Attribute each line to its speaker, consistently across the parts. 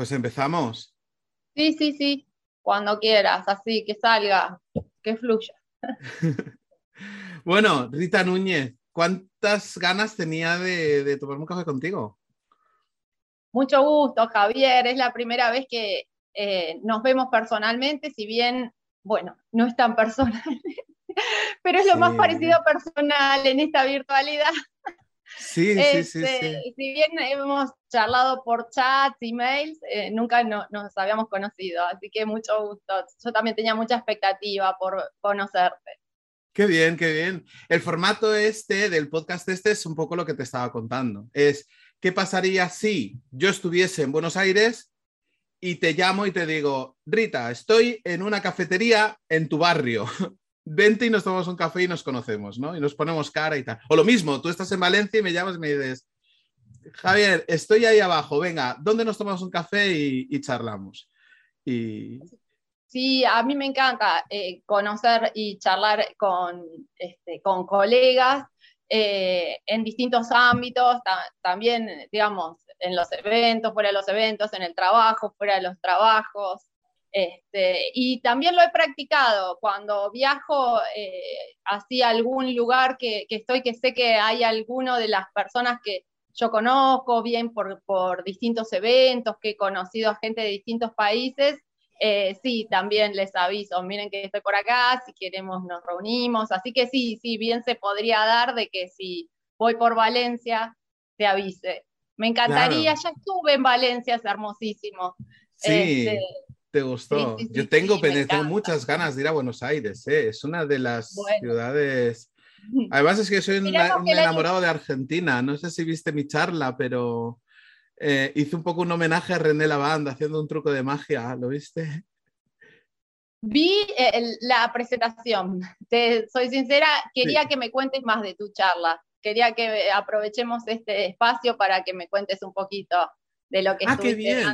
Speaker 1: Pues empezamos.
Speaker 2: Sí, sí, sí, cuando quieras, así que salga, que fluya.
Speaker 1: bueno, Rita Núñez, ¿cuántas ganas tenía de, tomar un café contigo?
Speaker 2: Mucho gusto, Javier. Es la primera vez que eh, nos vemos personalmente, si bien, bueno, no es tan personal, pero es lo más parecido a personal en esta virtualidad.
Speaker 1: Sí, sí, sí, este,
Speaker 2: Si bien hemos charlado por chats, emails, eh, nunca nos habíamos conocido, así que mucho gusto. Yo también tenía mucha expectativa por conocerte.
Speaker 1: Qué bien, qué bien. El formato este del podcast este es un poco lo que te estaba contando. Es, ¿qué pasaría si yo estuviese en Buenos Aires y te llamo y te digo, Rita, estoy en una cafetería en tu barrio. Vente y nos tomamos un café y nos conocemos, ¿no? Y nos ponemos cara y tal. O lo mismo, tú estás en Valencia y me llamas y me dices, Javier, estoy ahí abajo, venga, ¿dónde nos tomamos un café y, charlamos?
Speaker 2: Sí, a mí me encanta eh, conocer y charlar con, este, colegas eh, en distintos ámbitos, también, digamos, en los eventos, fuera de los eventos, en el trabajo, fuera de los trabajos. Este, y también lo he practicado cuando viajo eh, hacia algún lugar que, estoy, que sé que hay alguno de las personas que yo conozco, bien por, por distintos eventos, que he conocido a gente de distintos países, eh, sí, también les aviso, miren que estoy por acá, si queremos nos reunimos, así que sí, sí, bien se podría dar de que si voy por Valencia, te avise. Me encantaría, ya estuve en Valencia, es hermosísimo.
Speaker 1: Sí. Este, ¿Te gustó? Yo tengo, muchas ganas de ir a Buenos Aires, ¿eh? es una de las ciudades... Además es que soy un, enamorado de Argentina, no sé si viste mi charla, pero eh, hice un poco un homenaje a René Lavanda haciendo un truco de magia, ¿lo viste?
Speaker 2: Vi la presentación, te soy sincera, quería que me cuentes más de tu charla, quería que aprovechemos este espacio para que me cuentes un poquito de lo que
Speaker 1: ah, qué bien.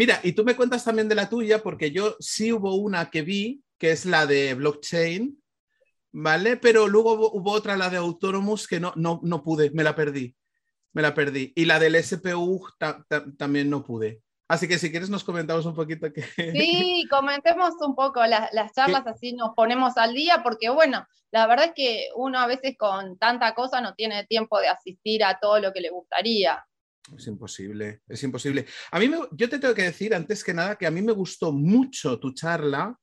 Speaker 1: Mira, y tú me cuentas también de la tuya, porque yo sí hubo una que vi, que es la de blockchain, ¿vale? Pero luego hubo, otra, la de Autonomous, que no, no, no pude, me la perdí, me la perdí. Y la del SPU también no pude. Así que si quieres nos comentamos un poquito que...
Speaker 2: Sí, comentemos un poco las, las charlas, así nos ponemos al día, porque bueno, la verdad es que uno a veces con tanta cosa no tiene tiempo de asistir a todo lo que le gustaría.
Speaker 1: Es imposible, es imposible. A mí, yo te tengo que decir antes que nada que a mí me gustó mucho tu charla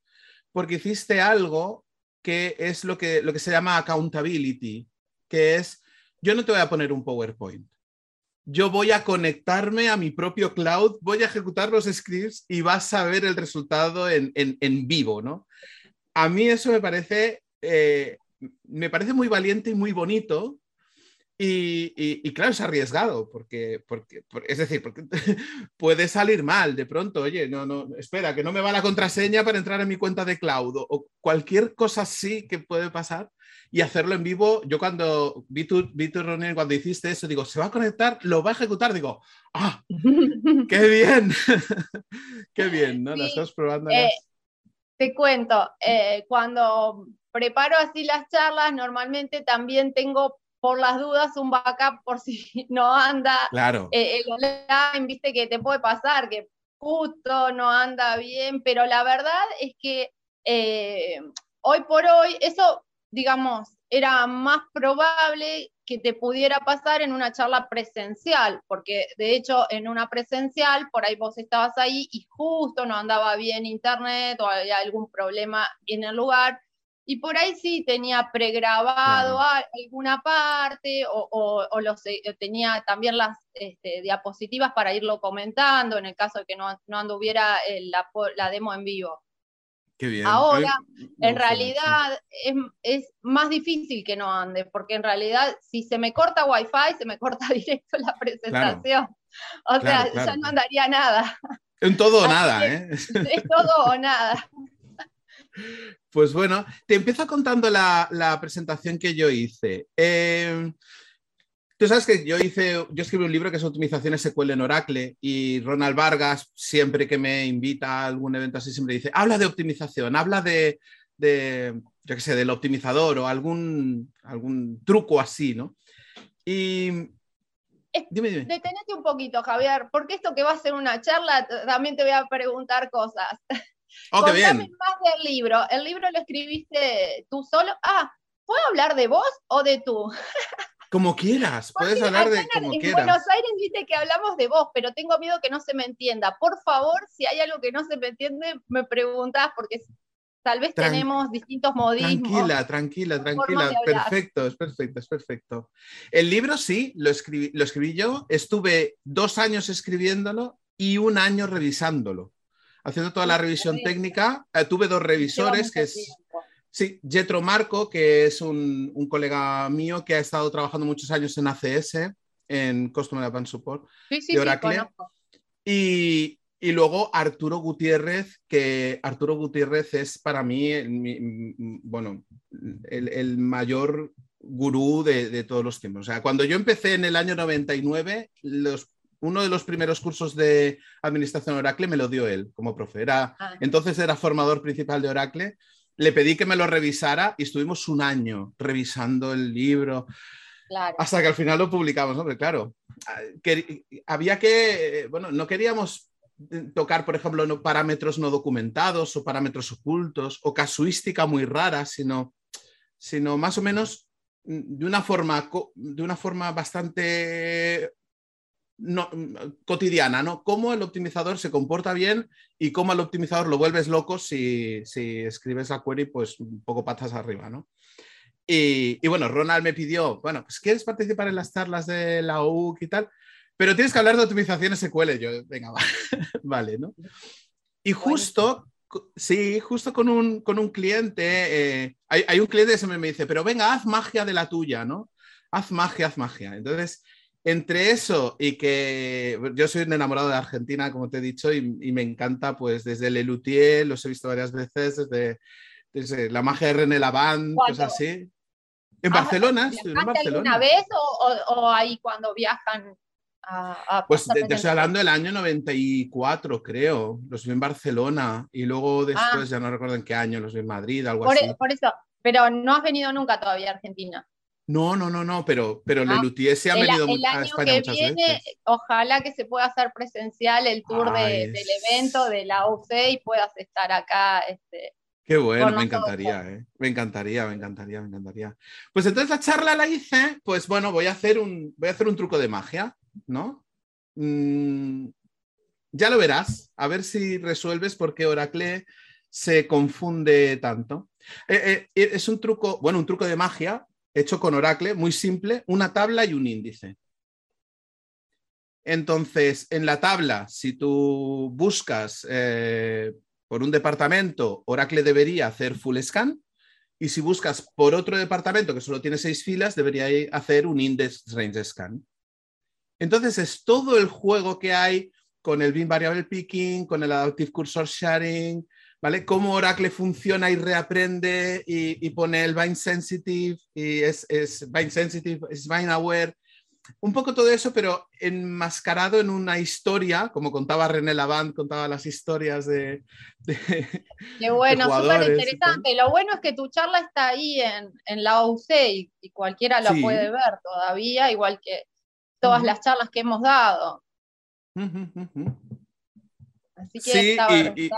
Speaker 1: porque hiciste algo que es lo que, lo que se llama accountability, que es, yo no te voy a poner un PowerPoint. Yo voy a conectarme a mi propio cloud, voy a ejecutar los scripts y vas a ver el resultado en, vivo, ¿no? A mí eso me parece, eh, me parece muy valiente y muy bonito y, claro, es arriesgado, porque, porque, es decir, porque puede salir mal de pronto, oye, no, no, espera, que no me va la contraseña para entrar en mi cuenta de cloud o, cualquier cosa así que puede pasar y hacerlo en vivo. Yo cuando vi tu, vi tu reunión, cuando hiciste eso, digo, se va a conectar, lo va a ejecutar, digo, ¡ah! ¡Qué bien! ¡Qué bien! ¿no? Las estás probando.
Speaker 2: Eh, te cuento, eh, cuando preparo así las charlas, normalmente también tengo por las dudas un backup por si no anda
Speaker 1: claro.
Speaker 2: Eh, el online, viste que te puede pasar, que justo no anda bien, pero la verdad es que eh, hoy por hoy eso, digamos, era más probable que te pudiera pasar en una charla presencial, porque de hecho en una presencial, por ahí vos estabas ahí y justo no andaba bien internet o había algún problema en el lugar, y por ahí sí tenía pregrabado alguna parte o, los, eh, tenía también las este, diapositivas para irlo comentando en el caso de que no, anduviera la, demo en vivo.
Speaker 1: Qué bien.
Speaker 2: Ahora, en realidad, es, más difícil que no ande, porque en realidad, si se me corta Wi-Fi, se me corta directo la presentación. O sea, ya no andaría nada.
Speaker 1: En todo o nada, ¿eh?
Speaker 2: Es todo o nada.
Speaker 1: Pues bueno, te empiezo contando la, presentación que yo hice. Em, tú sabes que yo hice, yo escribí un libro que es Optimizaciones SQL en Oracle y Ronald Vargas, siempre que me invita a algún evento así, siempre dice, habla de optimización, habla de, yo qué sé, del optimizador o algún, algún truco así, ¿no? Y dime, dime.
Speaker 2: Detenete un poquito, Javier, porque esto que va a ser una charla, también te voy a preguntar cosas.
Speaker 1: Oh, qué bien.
Speaker 2: más del libro. ¿El libro lo escribiste tú solo? Ah, ¿puedo hablar de vos o de tú?
Speaker 1: Como quieras, puedes hablar de como
Speaker 2: en
Speaker 1: quieras.
Speaker 2: Buenos Aires dice que hablamos de vos, pero tengo miedo que no se me entienda. Por favor, si hay algo que no se me entiende, me preguntas porque tal vez tenemos distintos modismos.
Speaker 1: Tranquila, tranquila, tranquila. Perfecto, es perfecto, es perfecto. El libro sí, lo escribí, lo escribí yo. Estuve dos años escribiéndolo y un año revisándolo. Haciendo toda la revisión técnica. Eh, tuve dos revisores, que es Sí, Jetro Marco, que es un, colega mío que ha estado trabajando muchos años en ACS, en Customer Advanced Support de Oracle. y, luego Arturo Gutiérrez, que Arturo Gutiérrez es para mí, bueno, el, mayor gurú de, todos los tiempos. O sea, cuando yo empecé en el año 99, los, uno de los primeros cursos de administración Oracle me lo dio él como profe. Era, ah. Entonces era formador principal de Oracle le pedí que me lo revisara y estuvimos un año revisando el libro. Hasta que al final lo publicamos, ¿no? Pero claro, ah, había que, bueno, no queríamos tocar, por ejemplo, parámetros no documentados o parámetros ocultos o casuística muy rara, sino, sino más o menos de una forma, de una forma bastante no, cotidiana, ¿no? Cómo el optimizador se comporta bien y cómo al optimizador lo vuelves loco si, escribes la query, pues un poco patas arriba, ¿no? Y, bueno, Ronald me pidió, bueno, pues ¿quieres participar en las charlas de la OUC y tal? Pero tienes que hablar de optimización SQL. Yo, venga, vale, ¿no? Y justo, sí, justo con un, con un cliente, eh, hay, hay, un cliente que me dice, pero venga, haz magia de la tuya, ¿no? Haz magia, haz magia. Entonces, entre eso y que yo soy un enamorado de Argentina, como te he dicho, y, me encanta, pues desde Lelutier, los he visto varias veces, desde, la magia de René Lavand, cosas así. En Barcelona,
Speaker 2: en Barcelona. ¿Una vez o, ahí cuando viajan a,
Speaker 1: Pues te, estoy hablando del año 94, creo. Los vi en Barcelona y luego ah. después, ya no recuerdo en qué año, los vi en Madrid, algo
Speaker 2: por,
Speaker 1: así.
Speaker 2: Por eso, pero no has venido nunca todavía a Argentina.
Speaker 1: No, no, no, no, pero, pero ah, se ha venido el a España que viene,
Speaker 2: Ojalá que se pueda hacer presencial el tour del evento de la UC y puedas estar acá. Este,
Speaker 1: Qué bueno, me encantaría, ¿eh? me encantaría, me encantaría, me encantaría. Pues entonces la charla la hice, pues bueno, voy a hacer un, voy a hacer un truco de magia, ¿no? Mm, ya lo verás, a ver si resuelves por qué Oracle se confunde tanto. Eh, eh, es un truco, bueno, un truco de magia hecho con Oracle, muy simple, una tabla y un índice. Entonces, en la tabla, si tú buscas eh, por un departamento, Oracle debería hacer full scan. Y si buscas por otro departamento que solo tiene seis filas, debería hacer un index range scan. Entonces, es todo el juego que hay con el bin variable picking, con el adaptive cursor sharing, ¿vale? Cómo Oracle funciona y reaprende y, pone el bind sensitive y es, es bind sensitive, es bind aware. Un poco todo eso, pero enmascarado en una historia, como contaba René Lavand, contaba las historias de.
Speaker 2: Qué bueno, súper interesante. Lo bueno es que tu charla está ahí en, la OUC y, cualquiera la puede ver todavía, igual que todas las charlas que hemos dado. Así que
Speaker 1: sí, y,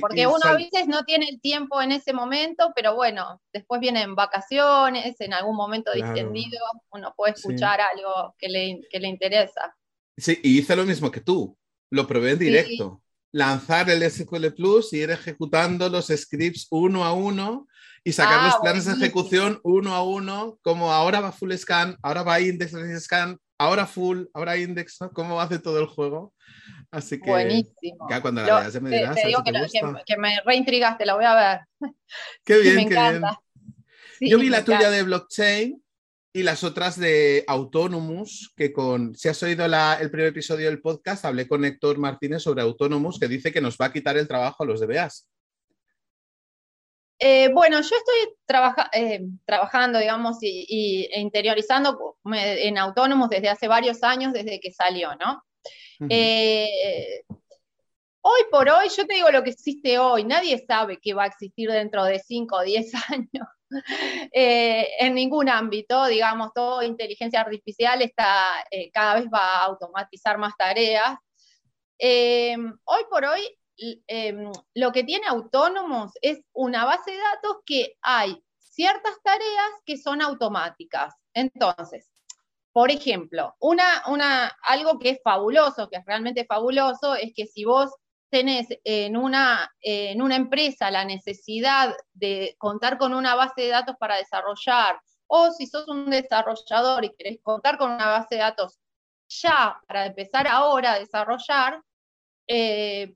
Speaker 2: porque uno a veces no tiene el tiempo en ese momento, pero bueno, después vienen vacaciones, en algún momento distendido, uno puede escuchar algo que le, que le, interesa.
Speaker 1: Sí, y hice lo mismo que tú, lo probé en directo. Lanzar el SQL Plus y ir ejecutando los scripts uno a uno y sacar los ah, planes de ejecución uno a uno, como ahora va full scan, ahora va index scan, ahora full, ahora index, ¿no? ¿Cómo hace todo el juego? Así que.
Speaker 2: Buenísimo.
Speaker 1: Ya cuando la veas me dirás.
Speaker 2: Te, digo que, que, me reintrigaste, la voy a ver.
Speaker 1: Qué bien, qué bien. Yo vi la tuya de blockchain y las otras de Autonomous, que con, si has oído el primer episodio del podcast, hablé con Héctor Martínez sobre Autonomous, que dice que nos va a quitar el trabajo a los DBAs.
Speaker 2: Eh, bueno, yo estoy eh, trabajando, digamos, y, e interiorizando en Autónomos desde hace varios años, desde que salió, ¿no? Eh, hoy por hoy, yo te digo lo que existe hoy, nadie sabe qué va a existir dentro de 5 o 10 años. eh, en ningún ámbito, digamos, toda inteligencia artificial está, eh, cada vez va a automatizar más tareas. Hoy por hoy, em, lo que tiene autónomos es una base de datos que hay ciertas tareas que son automáticas. Entonces, por ejemplo, una, una, algo que es fabuloso, que es realmente fabuloso, es que si vos tenés en una, en una empresa la necesidad de contar con una base de datos para desarrollar, o si sos un desarrollador y querés contar con una base de datos ya para empezar ahora a desarrollar, eh,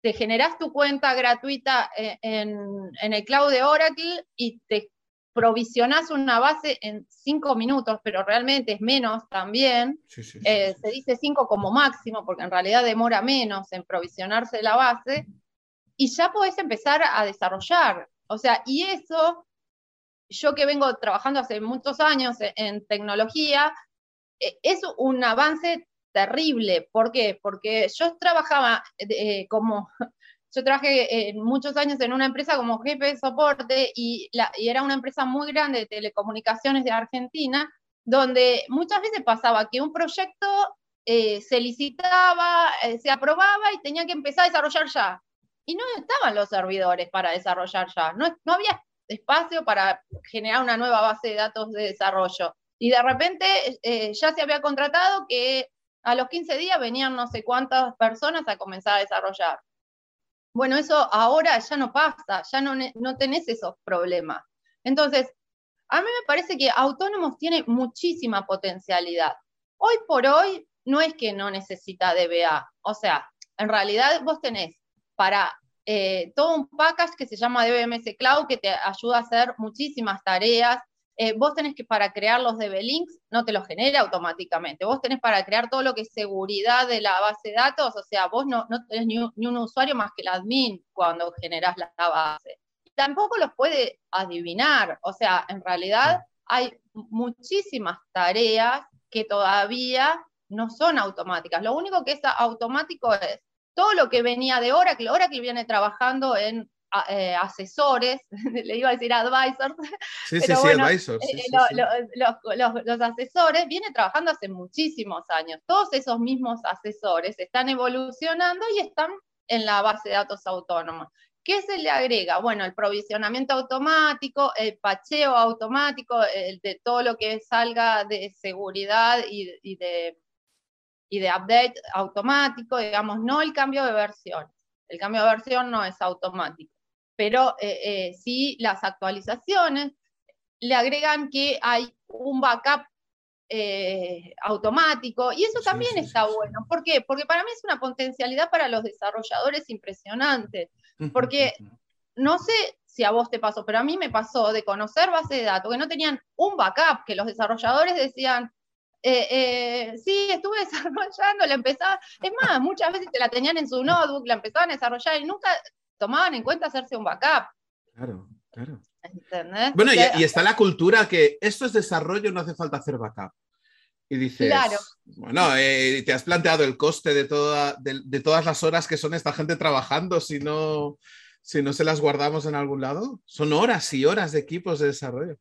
Speaker 2: te generás tu cuenta gratuita en, en, el cloud de Oracle y te provisionás una base en cinco minutos, pero realmente es menos también. Eh, se dice cinco como máximo, porque en realidad demora menos en provisionarse la base, y ya podés empezar a desarrollar. O sea, y eso, yo que vengo trabajando hace muchos años en, tecnología, eh, es un avance terrible. ¿Por qué? Porque yo trabajaba eh, como yo trabajé eh, muchos años en una empresa como jefe de soporte y, era una empresa muy grande de telecomunicaciones de Argentina, donde muchas veces pasaba que un proyecto eh, se licitaba, eh, se aprobaba y tenía que empezar a desarrollar ya. Y no estaban los servidores para desarrollar ya. No, no había espacio para generar una nueva base de datos de desarrollo. Y de repente ya se había contratado que a los 15 días venían no sé cuántas personas a comenzar a desarrollar. Bueno, eso ahora ya no pasa, ya no, no tenés esos problemas. Entonces, a mí me parece que autónomos tiene muchísima potencialidad. Hoy por hoy no es que no necesita DBA, o sea, en realidad vos tenés para eh, todo un package que se llama DBMS Cloud que te ayuda a hacer muchísimas tareas, eh, vos tenés que para crear los DB links, no te los genera automáticamente. Vos tenés para crear todo lo que es seguridad de la base de datos, o sea, vos no, no tenés ni un, usuario más que el admin cuando generás la, base. Tampoco los puede adivinar, o sea, en realidad hay muchísimas tareas que todavía no son automáticas. Lo único que es automático es todo lo que venía de Oracle. Oracle viene trabajando en eh, asesores, le iba a decir advisors,
Speaker 1: sí, sí, advisors.
Speaker 2: los, asesores vienen trabajando hace muchísimos años. Todos esos mismos asesores están evolucionando y están en la base de datos autónoma. ¿Qué se le agrega? Bueno, el provisionamiento automático, el pacheo automático, el de todo lo que salga de seguridad y, de, y de update automático, digamos, no el cambio de versión. El cambio de versión no es automático pero eh, eh, sí las actualizaciones le agregan que hay un backup eh, automático y eso también está bueno. ¿Por qué? Porque para mí es una potencialidad para los desarrolladores impresionante, porque no sé si a vos te pasó, pero a mí me pasó de conocer bases de datos que no tenían un backup, que los desarrolladores decían, sí, estuve desarrollando, la empezaba, es más, muchas veces te la tenían en su notebook, la empezaban a desarrollar y nunca tomaban en cuenta hacerse un backup.
Speaker 1: Claro, claro. Bueno, y, está la cultura que esto es desarrollo, no hace falta hacer backup. Y dices, claro. bueno, eh, ¿te has planteado el coste de, toda, de, todas las horas que son esta gente trabajando si no, si no se las guardamos en algún lado? Son horas y horas de equipos de desarrollo.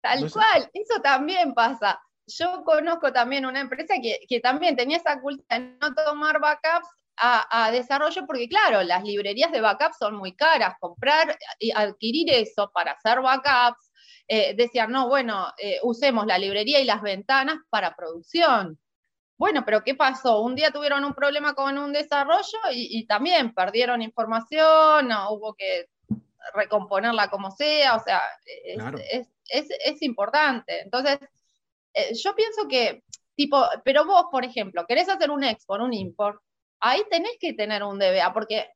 Speaker 2: Tal cual, eso también pasa. Yo conozco también una empresa que, que también tenía esa cultura de no tomar backups a, desarrollo, porque claro, las librerías de backup son muy caras, comprar y adquirir eso para hacer backups, eh, decían, no, bueno, eh, usemos la librería y las ventanas para producción. Bueno, pero ¿qué pasó? Un día tuvieron un problema con un desarrollo y, también perdieron información, no, hubo que recomponerla como sea, o sea, es, importante. Entonces, eh, yo pienso que, tipo, pero vos, por ejemplo, querés hacer un export, un import, ahí tenés que tener un DBA, porque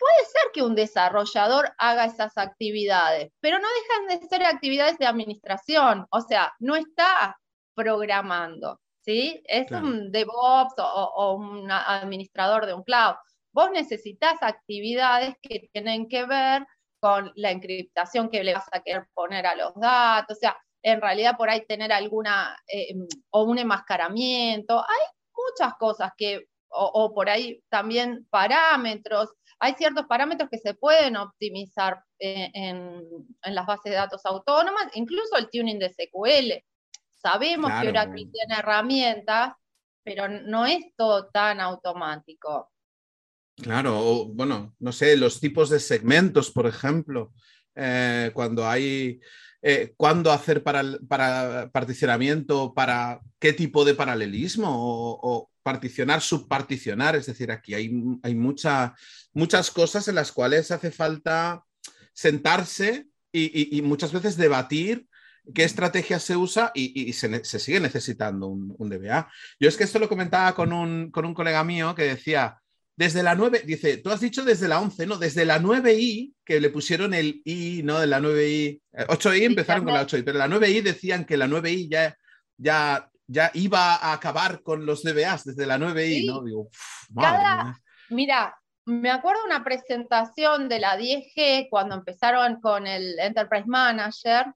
Speaker 2: puede ser que un desarrollador haga esas actividades, pero no dejan de ser actividades de administración, o sea, no está programando, ¿sí? Es un DevOps o, un administrador de un cloud. Vos necesitas actividades que tienen que ver con la encriptación que le vas a querer poner a los datos, o sea, en realidad por ahí tener alguna, eh, o un enmascaramiento, hay muchas cosas que o, por ahí también parámetros. hay ciertos parámetros que se pueden optimizar eh, en, las bases de datos autónomas, incluso el tuning de SQL. Sabemos que Oracle tiene herramientas, pero no es todo tan automático.
Speaker 1: Claro, o, bueno, no sé, los tipos de segmentos, por ejemplo, eh, cuando hay, eh, cuándo hacer para, para, particionamiento, para qué tipo de paralelismo, o, particionar, subparticionar, es decir, aquí hay, hay muchas cosas en las cuales hace falta sentarse y, muchas veces debatir qué estrategia se usa y, se, sigue necesitando un, un, DBA. Yo es que esto lo comentaba con un, con un colega mío que decía, desde la 9, dice, tú has dicho desde la 11, no, desde la 9i, que le pusieron el i, ¿no? De la 9i, 8i eh, empezaron con la 8i, pero la 9i decían que la 9i ya, ya, ya iba a acabar con los DBAs desde la 9i, ¿no? Digo,
Speaker 2: mira, me acuerdo una presentación de la 10G cuando empezaron con el Enterprise Manager,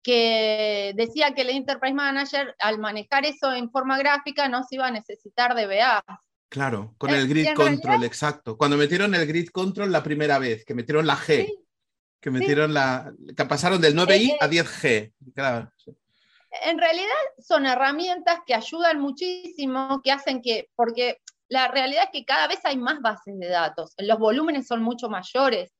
Speaker 2: que decía que el Enterprise Manager, al manejar eso en forma gráfica, no se iba a necesitar DBAs.
Speaker 1: Claro, con el grid control, exacto. Cuando metieron el grid control la primera vez, que metieron la G, que metieron la. que pasaron del 9i a 10G. Claro.
Speaker 2: En realidad son herramientas que ayudan muchísimo, que hacen que. porque la realidad es que cada vez hay más bases de datos, los volúmenes son mucho mayores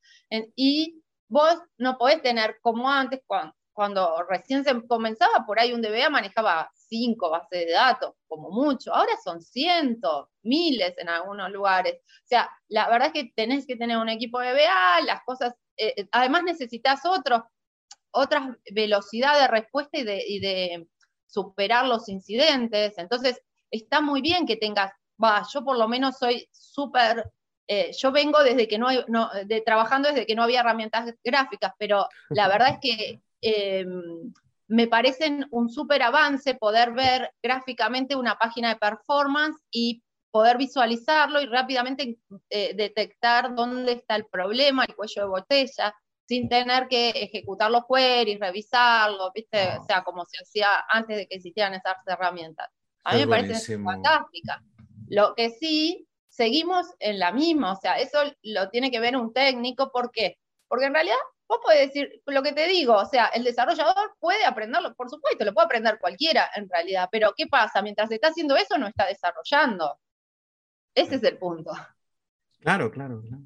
Speaker 2: y vos no podés tener como antes, cuando, cuando recién se comenzaba, por ahí un DBA manejaba cinco bases de datos, como mucho. Ahora son cientos, miles en algunos lugares. O sea, la verdad es que tenés que tener un equipo de DBA, las cosas, eh, eh, además necesitas otros, otra velocidad de respuesta y de, y de superar los incidentes. Entonces, está muy bien que tengas, va, yo por lo menos soy súper eh, yo vengo desde que no, hay, no de, trabajando desde que no había herramientas gráficas, pero la verdad es que Em, me parecen un súper avance poder ver gráficamente una página de performance y poder visualizarlo y rápidamente eh, detectar dónde está el problema, el cuello de botella, sin tener que ejecutar los queries, revisarlo, ¿viste? O sea, como se hacía antes de que existieran esas herramientas. A mí me parece fantástica. Lo que sí, seguimos en la misma, o sea, eso lo tiene que ver un técnico, ¿por qué? Porque en realidad vos podés decir lo que te digo, o sea, el desarrollador puede aprenderlo, por supuesto, lo puede aprender cualquiera en realidad, pero ¿qué pasa? Mientras está haciendo eso, no está desarrollando. Ese es el punto.
Speaker 1: Claro, claro, claro.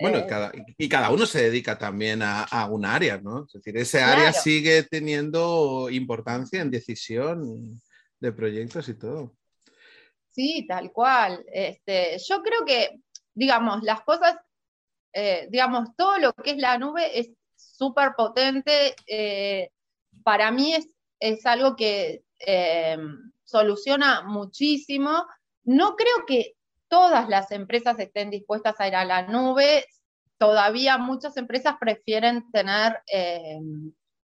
Speaker 1: Bueno, eh, y cada uno se dedica también a, un área, ¿no? Es decir, ese área sigue teniendo importancia en decisión de proyectos y todo.
Speaker 2: Sí, tal cual. Este, yo creo que, digamos, las cosas eh, digamos, todo lo que es la nube es súper potente. Eh, para mí es, es algo que eh, soluciona muchísimo. No creo que todas las empresas estén dispuestas a ir a la nube. Todavía muchas empresas prefieren tener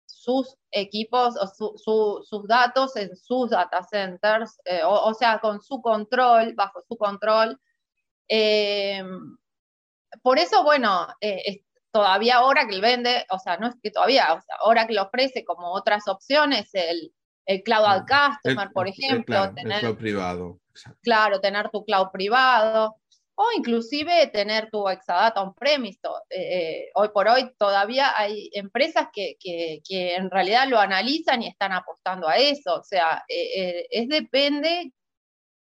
Speaker 2: sus equipos o sus datos en sus data centers, o, sea, con su control, bajo su control por eso, bueno, eh, todavía Oracle vende, o sea, no es que todavía, o sea, Oracle ofrece como otras opciones el, el Cloud Customer, por ejemplo.
Speaker 1: tener, el cloud privado.
Speaker 2: Claro, tener tu cloud privado. O inclusive tener tu Exadata on-premise. Eh, eh, hoy por hoy todavía hay empresas que, que, que, en realidad lo analizan y están apostando a eso. O sea, es depende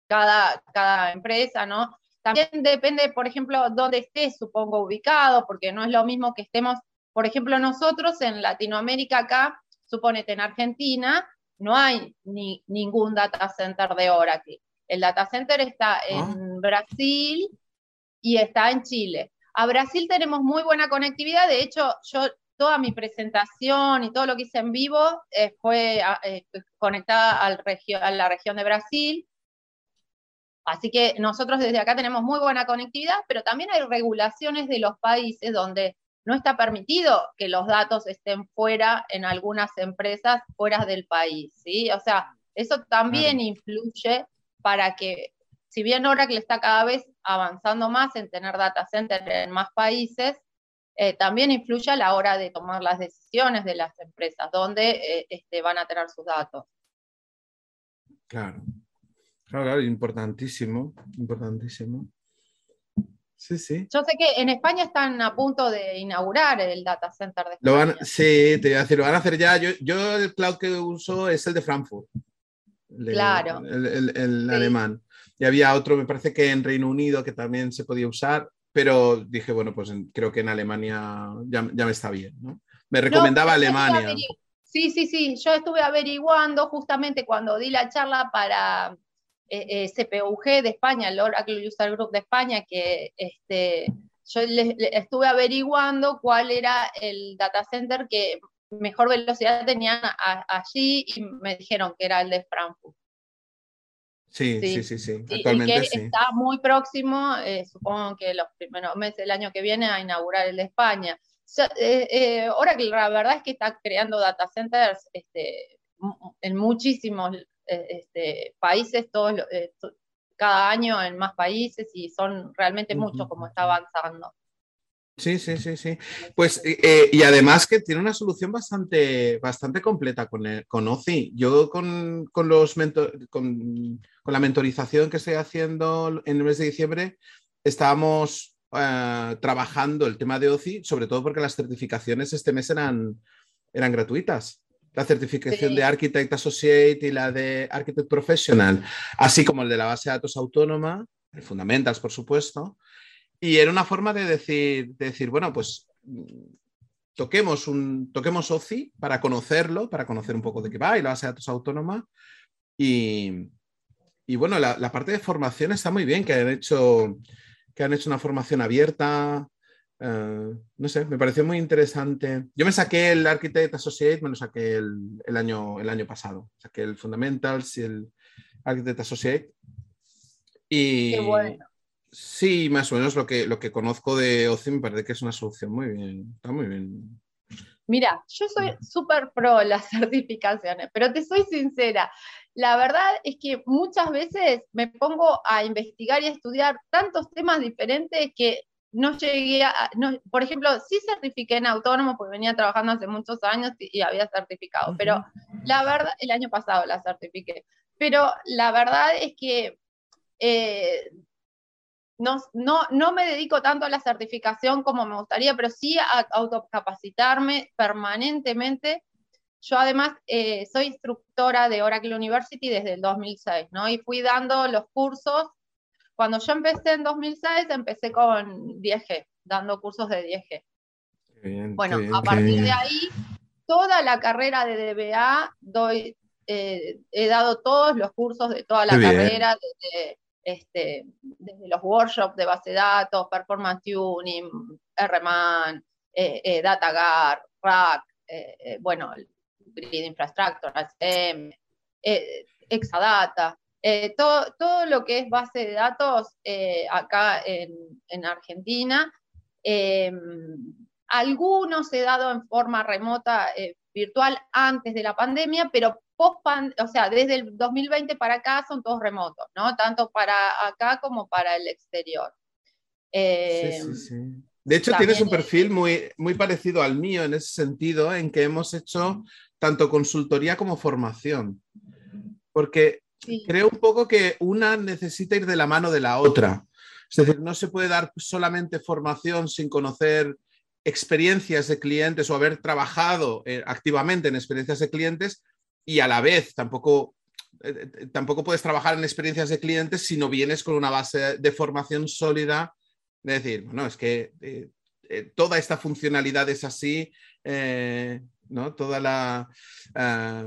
Speaker 2: cada, cada empresa, ¿no? También depende, por ejemplo, dónde estés, supongo, ubicado, porque no es lo mismo que estemos, por ejemplo, nosotros en Latinoamérica acá, suponete en Argentina, no hay ni, ningún data center de Oracle. El data center está ah. en Brasil y está en Chile. A Brasil tenemos muy buena conectividad, de hecho, yo toda mi presentación y todo lo que hice en vivo eh, fue eh, conectada al a la región de Brasil. Así que nosotros desde acá tenemos muy buena conectividad, pero también hay regulaciones de los países donde no está permitido que los datos estén fuera en algunas empresas fuera del país, ¿sí? O sea, eso también influye para que, si bien Oracle está cada vez avanzando más en tener data centers en más países, eh, también influye a la hora de tomar las decisiones de las empresas, donde eh, este, van a tener sus datos.
Speaker 1: Claro. Claro, importantísimo, importantísimo. Sí, sí.
Speaker 2: Yo sé que en España están a punto de inaugurar el data center de
Speaker 1: Lo van,
Speaker 2: España.
Speaker 1: sí, te voy a decir, lo van a hacer ya. Yo, yo el cloud que uso es el de Frankfurt. el
Speaker 2: Claro.
Speaker 1: El, el- el
Speaker 2: Sí.
Speaker 1: alemán. Y había otro, me parece que en Reino Unido, que también se podía usar, pero dije, bueno, pues creo que en Alemania ya, ya me está bien, ¿no? Me recomendaba
Speaker 2: No,
Speaker 1: Alemania.
Speaker 2: Sí, sí, sí. Yo estuve averiguando justamente cuando di la charla para eh, eh, CPUG de España, el Oracle User Group de España, que este, yo les- les estuve averiguando cuál era el data center que mejor velocidad tenían a- allí y me dijeron que era el de Frankfurt.
Speaker 1: Sí, sí,
Speaker 2: Sí.
Speaker 1: sí, sí.
Speaker 2: Y
Speaker 1: Actualmente
Speaker 2: que
Speaker 1: sí.
Speaker 2: está muy próximo, eh, supongo que los primeros meses del año que viene, a inaugurar el de España. So- eh, Oracle, la verdad es que está creando data centers este, en muchísimos este, países, todos, eh, cada año en más países y son realmente muchos como está avanzando.
Speaker 1: Sí, sí, sí, sí. Pues, eh, eh, y además que tiene una solución bastante, bastante completa con, el- con OCI. Yo con, con los con, con la mentorización que estoy haciendo en el mes de diciembre, estábamos eh, trabajando el tema de OCI, sobre todo porque las certificaciones este mes eran, eran gratuitas. La certificación
Speaker 2: Sí.
Speaker 1: de Architect Associate y la de Architect Professional, así como el de la base de datos autónoma, el Fundamentals, por supuesto. Y era una forma de decir, de decir bueno, pues mm, toquemos, un, toquemos OCI para conocerlo, para conocer un poco de qué va y la base de datos autónoma. Y, y bueno, la, la parte de formación está muy bien, que han hecho, que han hecho una formación abierta. Eh, no sé, me pareció muy interesante. Yo me saqué el Architect Associate, me lo saqué el, el año, el año pasado. Saqué el Fundamentals y el Architect Associate. Y,
Speaker 2: Qué bueno.
Speaker 1: Sí, más o menos lo que, lo que conozco de OCI me parece que es una solución muy bien. Está muy bien.
Speaker 2: Mira, yo soy súper pro las certificaciones, pero te soy sincera, la verdad es que muchas veces me pongo a investigar y a estudiar tantos temas diferentes que no llegué a, no- por ejemplo, sí certifiqué en autónomo porque venía trabajando hace muchos años y, y había certificado, pero la verdad, el año pasado la certifiqué, pero la verdad es que eh, no, no, no me dedico tanto a la certificación como me gustaría, pero sí a autocapacitarme permanentemente. Yo además eh, soy instructora de Oracle University desde el 2006, ¿no? Y fui dando los cursos. Cuando yo empecé en 2006, empecé con 10G, dando cursos de 10G.
Speaker 1: Qué bien,
Speaker 2: Bueno,
Speaker 1: bien,
Speaker 2: a partir
Speaker 1: bien.
Speaker 2: de ahí, toda la carrera de DBA, doy, eh, he dado todos los cursos de toda la carrera, desde, este, desde los workshops de base de datos, performance tuning, RMAN, eh, eh, DataGuard, RAC, eh, eh, bueno, Grid Infrastructure, ACM, Exadata, eh, todo, todo lo que es base de datos eh, acá en, en Argentina. eh, algunos he dado en forma remota, eh, virtual, antes de la pandemia, pero post o sea, desde el 2020 para acá son todos remotos, ¿no? Tanto para acá como para el exterior. Eh,
Speaker 1: Sí, sí, sí. De hecho, tienes un perfil muy, muy parecido al mío en ese sentido, en que hemos hecho tanto consultoría como formación. Porque creo un poco que una necesita ir de la mano de la otra. Es decir, no se puede dar solamente formación sin conocer experiencias de clientes o haber trabajado eh, activamente en experiencias de clientes y a la vez tampoco, eh, eh, tampoco puedes trabajar en experiencias de clientes si no vienes con una base de formación sólida. De decir, bueno, es que toda esta funcionalidad es así, ¿no? Toda la, ah,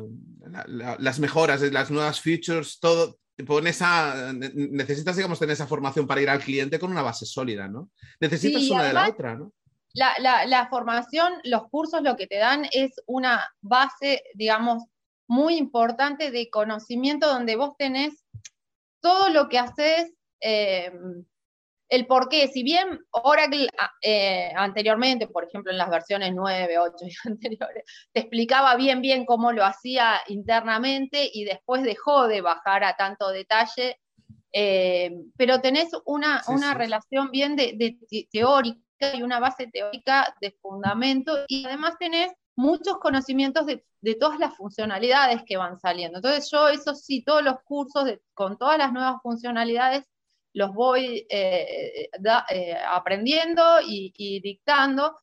Speaker 1: la- la- las mejoras, las nuevas features, todo. Pones a, ne- necesitas, digamos, tener esa formación para ir al cliente con una base sólida, ¿no? Necesitas
Speaker 2: Sí,
Speaker 1: una de la otra, ¿no?
Speaker 2: La, la- la formación, los cursos lo que te dan es una base, digamos, muy importante de conocimiento donde vos tenés todo lo que haces, eh, el por qué. Si bien Oracle a- eh, anteriormente, por ejemplo, en las versiones 9, 8 y anteriores, te explicaba bien, bien cómo lo hacía internamente y después dejó de bajar a tanto detalle, eh, pero tenés una,
Speaker 1: Sí,
Speaker 2: una
Speaker 1: sí.
Speaker 2: relación bien de, de te- teórica y una base teórica de fundamento y además tenés muchos conocimientos de, de todas las funcionalidades que van saliendo. Entonces yo, eso sí, todos los cursos de- con todas las nuevas funcionalidades los voy aprendiendo y, dictando.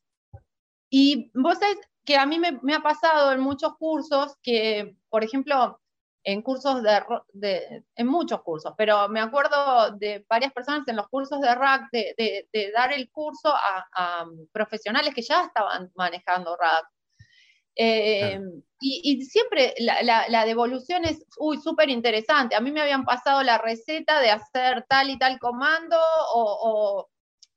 Speaker 2: Y vos sabés que a mí me, ha pasado en muchos cursos que, por ejemplo, en cursos de, en muchos cursos, pero me acuerdo de varias personas en los cursos de RAC de, dar el curso a, profesionales que ya estaban manejando RAC. Eh, y, siempre la, devolución es súper interesante. A mí me habían pasado la receta de hacer tal y tal comando o,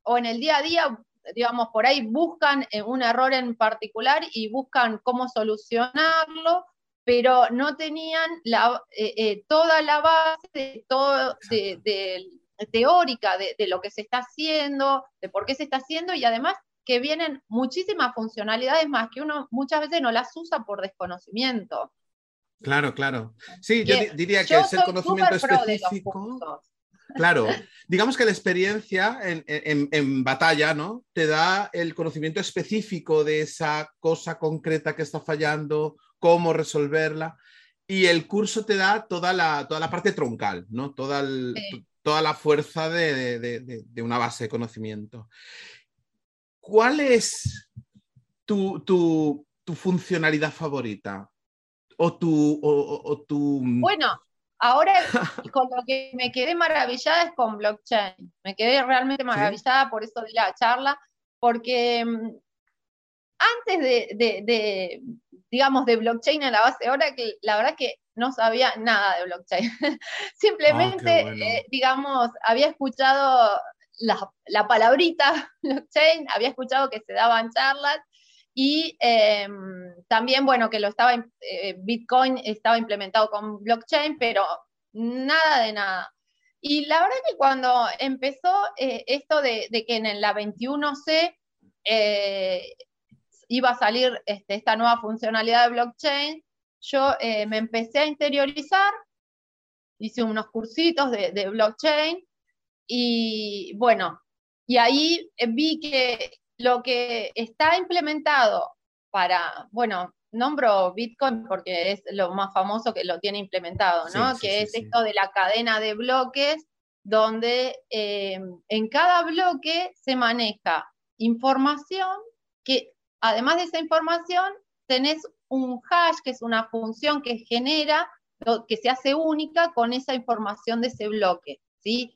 Speaker 2: o en el día a día digamos, por ahí buscan eh, un error en particular y buscan cómo solucionarlo, pero no tenían la, eh, eh, toda la base de todo, de, teórica de, lo que se está haciendo, de por qué se está haciendo y además que vienen muchísimas funcionalidades más que uno muchas veces no las usa por desconocimiento.
Speaker 1: Claro, claro. Sí, yo diría que es el conocimiento específico. Claro, digamos que la experiencia en, batalla, ¿no? Te da el conocimiento específico de esa cosa concreta que está fallando, cómo resolverla. Y el curso te da toda la, toda la parte troncal, ¿no? Toda, toda la fuerza de, una base de conocimiento. ¿Cuál es tu, funcionalidad favorita? O tu, o tu...
Speaker 2: Bueno, Ahora con lo que me quedé maravillada es con blockchain. Me quedé realmente maravillada por eso de la charla, porque mm, antes de, digamos, de blockchain en la base, ahora que la verdad que no sabía nada de blockchain. Simplemente, ah, eh, digamos, había escuchado la, la, palabrita blockchain, había escuchado que se daban charlas y em, también, bueno, que lo estaba, eh, Bitcoin estaba implementado con blockchain, pero nada de nada. Y la verdad que cuando empezó eh, esto de, que en la 21C eh, iba a salir este, esta nueva funcionalidad de blockchain, yo me empecé a interiorizar, hice unos cursitos de blockchain y bueno, y ahí vi que, lo que está implementado para, bueno, nombro Bitcoin porque es lo más famoso que lo tiene implementado, ¿no? que es esto de la cadena de bloques, donde eh, en cada bloque se maneja información que, además de esa información, tenés un hash, que es una función que genera, que se hace única con esa información de ese bloque, ¿sí?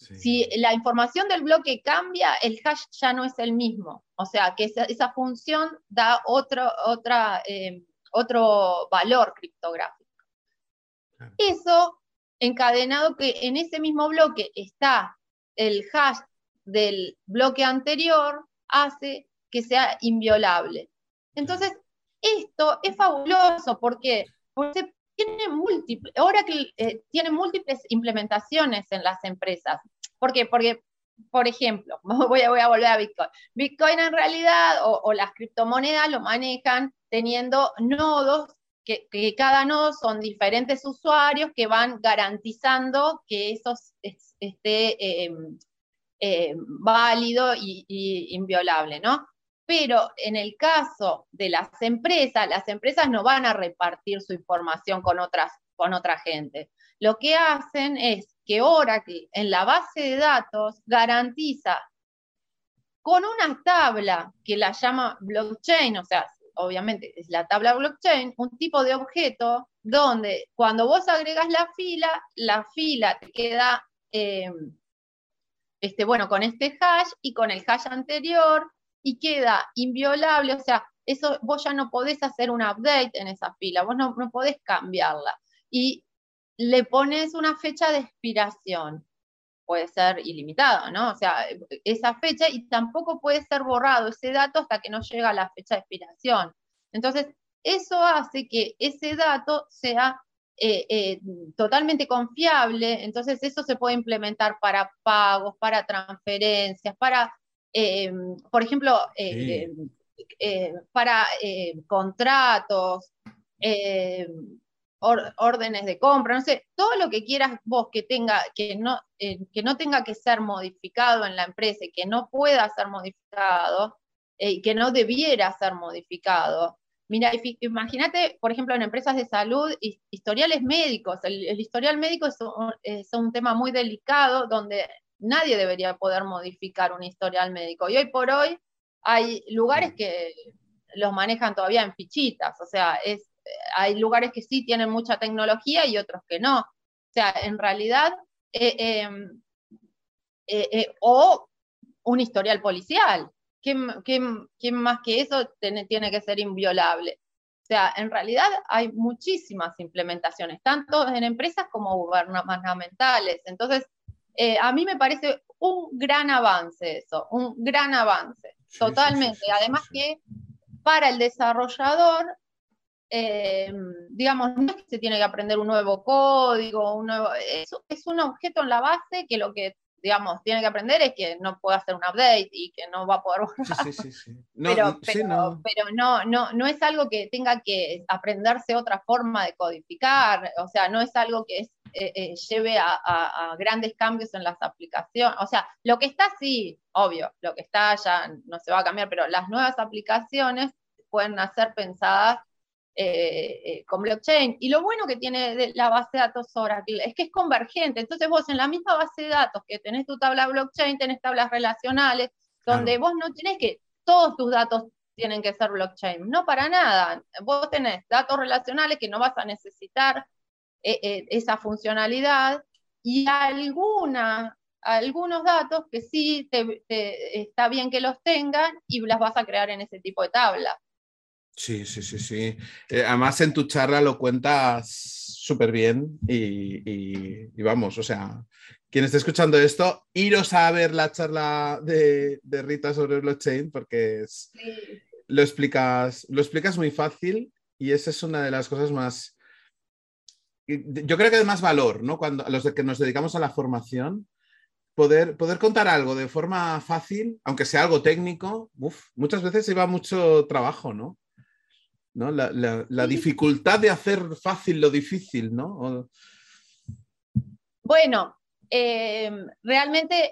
Speaker 2: Si la información del bloque cambia, el hash ya no es el mismo. O sea, que esa, función da otro, otra, eh, otro valor criptográfico. Eso encadenado que en ese mismo bloque está el hash del bloque anterior, hace que sea inviolable. Entonces, esto es fabuloso porque, porque tiene múltiples, Oracle eh, tiene múltiples implementaciones en las empresas. ¿Por qué? Porque, por ejemplo, voy a, voy a volver a Bitcoin. Bitcoin en realidad o, las criptomonedas lo manejan teniendo nodos que, cada nodo son diferentes usuarios que van garantizando que eso esté em, em, válido y, y, inviolable, ¿no? Pero en el caso de las empresas, las empresas no van a repartir su información con, otras, con otra gente. Lo que hacen es que Oracle en la base de datos garantiza con una tabla que la llama blockchain, o sea, obviamente es la tabla blockchain, un tipo de objeto donde cuando vos agregas la fila, la fila te queda, eh, este, bueno, con este hash y con el hash anterior y queda inviolable, o sea, eso vos ya no podés hacer un update en esa fila, vos no, no podés cambiarla. Y le pones una fecha de expiración, puede ser ilimitado, ¿no? O sea, esa fecha y tampoco puede ser borrado ese dato hasta que no llega la fecha de expiración. Entonces, eso hace que ese dato sea eh, eh, totalmente confiable, entonces eso se puede implementar para pagos, para transferencias, para eh, por ejemplo, eh, eh, para contratos, órdenes de compra, no sé, todo lo que quieras vos que tenga, que no, que no tenga que ser modificado en la empresa y que no pueda ser modificado, y que no debiera ser modificado, Mira, imagínate, por ejemplo, en empresas de salud, historiales médicos. El, historial médico es un, tema muy delicado donde nadie debería poder modificar un historial médico. Y hoy por hoy hay lugares que los manejan todavía en fichitas, o sea, es, hay lugares que sí tienen mucha tecnología y otros que no. O sea, en realidad, eh, em, eh, eh, o un historial policial. ¿Qué, más que eso tiene, tiene que ser inviolable? O sea, en realidad hay muchísimas implementaciones, tanto en empresas como gubernamentales. Entonces, a mí me parece un gran avance eso, un gran avance, totalmente. Además que para el desarrollador eh, digamos, no es que se tiene que aprender un nuevo código, un nuevo, es, es, un objeto en la base que lo que, digamos, tiene que aprender es que no puede hacer un update y que no va a poder
Speaker 1: borrar. Sí, sí, sí,
Speaker 2: pero, pero, no. pero no, no, no es algo que tenga que aprenderse otra forma de codificar, o sea, no es algo que eh, eh, lleve a, a, grandes cambios en las aplicaciones. O sea, lo que está sí, obvio, lo que está ya no se va a cambiar, pero las nuevas aplicaciones pueden ser pensadas eh, con blockchain. Y lo bueno que tiene la base de datos Oracle es que es convergente. Entonces vos en la misma base de datos que tenés tu tabla blockchain, tenés tablas relacionales, donde vos no tenés que, todos tus datos tienen que ser blockchain. No para nada. Vos tenés datos relacionales que no vas a necesitar esa funcionalidad y alguna, algunos datos que sí está bien que los tengan y las vas a crear en ese tipo de tabla.
Speaker 1: Sí, sí, sí, sí. Eh, además en tu charla lo cuentas súper bien y, vamos, o sea, quien esté escuchando esto, iros a ver la charla de, Rita sobre blockchain porque lo, explicas, lo explicas muy fácil y esa es una de las cosas más... Yo creo que de más valor, ¿no? Cuando los que nos dedicamos a la formación, poder, poder contar algo de forma fácil, aunque sea algo técnico, muchas veces lleva mucho trabajo, ¿no? ¿no? La, dificultad de hacer fácil lo difícil, ¿no?
Speaker 2: Bueno, em, realmente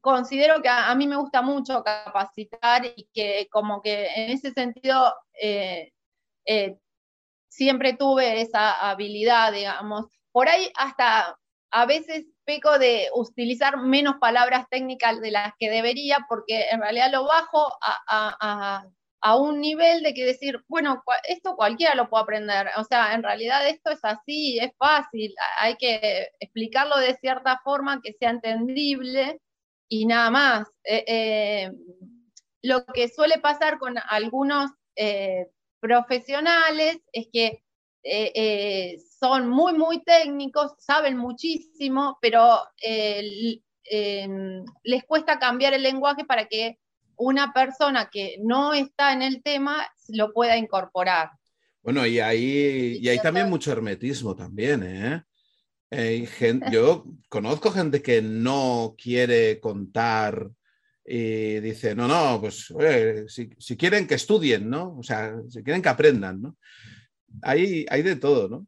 Speaker 2: considero que a, mí me gusta mucho capacitar y que como que en ese sentido eh, eh, siempre tuve esa habilidad, digamos. Por ahí hasta a veces peco de utilizar menos palabras técnicas de las que debería, porque en realidad lo bajo a a un nivel de que decir, bueno, esto cualquiera lo puede aprender, o sea, en realidad esto es así, es fácil, hay que explicarlo de cierta forma que sea entendible y nada más. Eh, eh, lo que suele pasar con algunos eh, profesionales es que son muy, muy técnicos, saben muchísimo, pero les cuesta cambiar el lenguaje para que una persona que no está en el tema lo pueda incorporar.
Speaker 1: Bueno, y ahí, y hay también mucho hermetismo también, ¿eh? yo conozco gente que no quiere contar y dice, no, no, pues si, quieren que estudien, ¿no? O sea, si quieren que aprendan, ¿no? Hay, hay de todo, ¿no?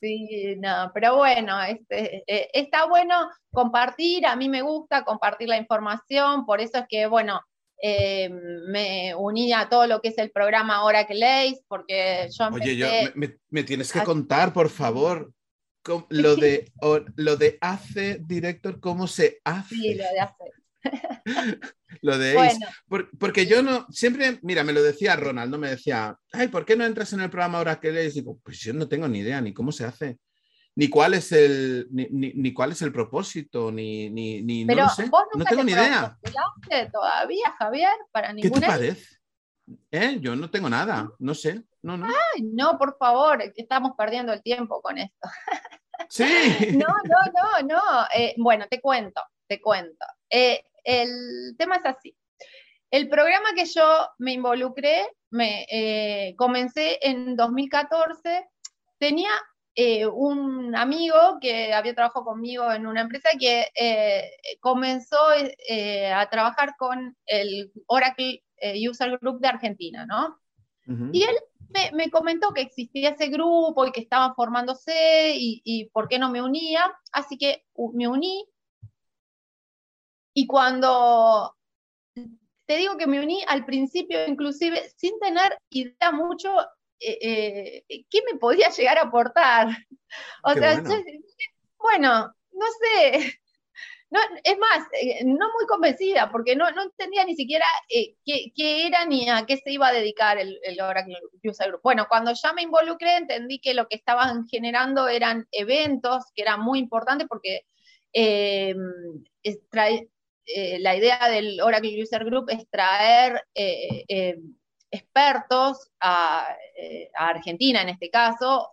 Speaker 2: Sí, no, pero bueno, este, eh, está bueno compartir, a mí me gusta compartir la información, por eso es que, bueno, eh, me uní a todo lo que es el programa Oracle Ace, porque yo
Speaker 1: Oye, yo, me, tienes que contar, por favor, lo de, lo de Ace Director, cómo se hace.
Speaker 2: Sí, lo de Ace.
Speaker 1: lo de Ace. porque yo no, siempre, mira, me lo decía Ronald, no me decía, ay, ¿por qué no entras en el programa Oracle Ace? Digo, pues yo no tengo ni idea ni cómo se hace ni cuál es el, ni, cuál es el propósito, ni, ni, no lo sé. no tengo ni idea.
Speaker 2: todavía, Javier? Para
Speaker 1: ¿Qué te parece? ¿Eh? Yo no tengo nada, no sé. No, no.
Speaker 2: Ay, no, por favor, estamos perdiendo el tiempo con esto.
Speaker 1: Sí.
Speaker 2: no, no, no, no. Eh, bueno, te cuento, te cuento. Eh, el tema es así. El programa que yo me involucré, me eh, comencé en 2014, tenía eh, un amigo que había trabajado conmigo en una empresa que eh, comenzó eh, a trabajar con el Oracle User Group de Argentina, ¿no? Y él me, comentó que existía ese grupo y que estaban formándose y, y por qué no me unía, así que me uní. Y cuando te digo que me uní al principio, inclusive, sin tener idea mucho eh, eh, qué me podía llegar a aportar. O sea, bueno. no sé, no, es más, eh, no muy convencida, porque no, no entendía ni siquiera qué, qué, era ni a qué se iba a dedicar el, el, Oracle User Group. Bueno, cuando ya me involucré, entendí que lo que estaban generando eran eventos, que eran muy importantes porque la idea del Oracle User Group es traer expertos eh, a, Argentina en este caso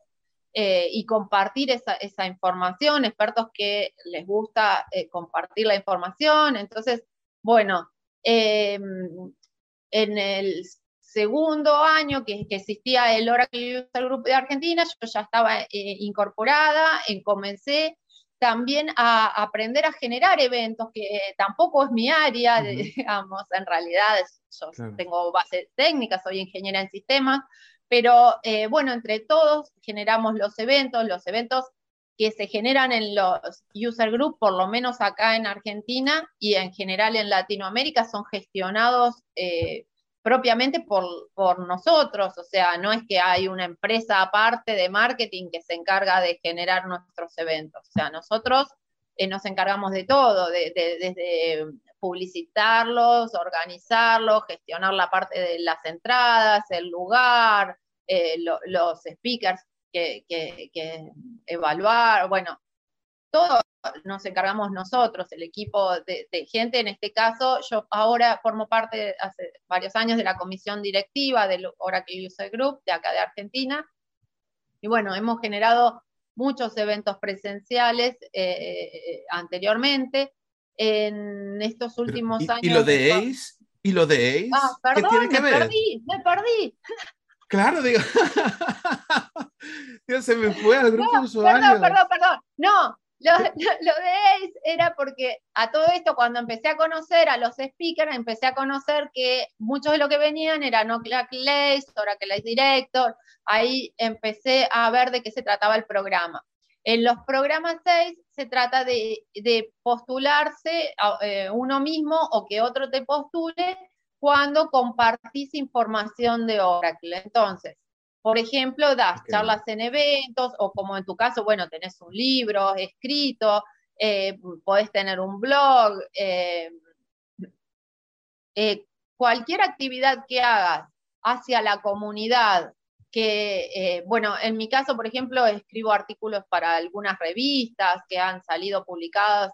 Speaker 2: eh, y compartir esa, información, expertos que les gusta eh, compartir la información. Entonces, bueno, em, en el segundo año que, que, existía el Oracle User Group de Argentina, yo ya estaba incorporada, en, comencé también a aprender a generar eventos, que tampoco es mi área, digamos, en realidad yo tengo bases técnicas, soy ingeniera en sistemas, pero eh, bueno, entre todos generamos los eventos, los eventos que se generan en los user group, por lo menos acá en Argentina y en general en Latinoamérica, son gestionados eh, propiamente por, por, nosotros, o sea, no es que hay una empresa aparte de marketing que se encarga de generar nuestros eventos, o sea, nosotros eh, nos encargamos de todo, desde publicitarlos, organizarlos, gestionar la parte de las entradas, el lugar, eh, los speakers que, que evaluar, bueno, todo nos encargamos nosotros, el equipo de, gente, en este caso, yo ahora formo parte hace varios años de la comisión directiva del Oracle User Group de acá de Argentina. Y bueno, hemos generado muchos eventos presenciales eh, anteriormente. En estos últimos años.
Speaker 1: ¿Y lo de ACE? ¿Y lo de ACE?
Speaker 2: Ah, perdón, me perdí, me perdí.
Speaker 1: Claro, digo. se me fue al grupo de usuarios.
Speaker 2: Perdón, perdón, perdón. No, lo, lo, de ACE era porque a todo esto, cuando empecé a conocer a los speakers, empecé a conocer que muchos de los que venían eran Oracle Ace, Oracle Ace Director, ahí empecé a ver de qué se trataba el programa. En los programas 6 se trata de, postularse eh, uno mismo o que otro te postule cuando compartís información de Oracle. Entonces, por ejemplo, das charlas en eventos o como en tu caso, bueno, tenés un libro escrito, eh, podés tener un blog, eh, eh, cualquier actividad que hagas hacia la comunidad, que, bueno, en mi caso, por ejemplo, escribo artículos para algunas revistas que han salido publicadas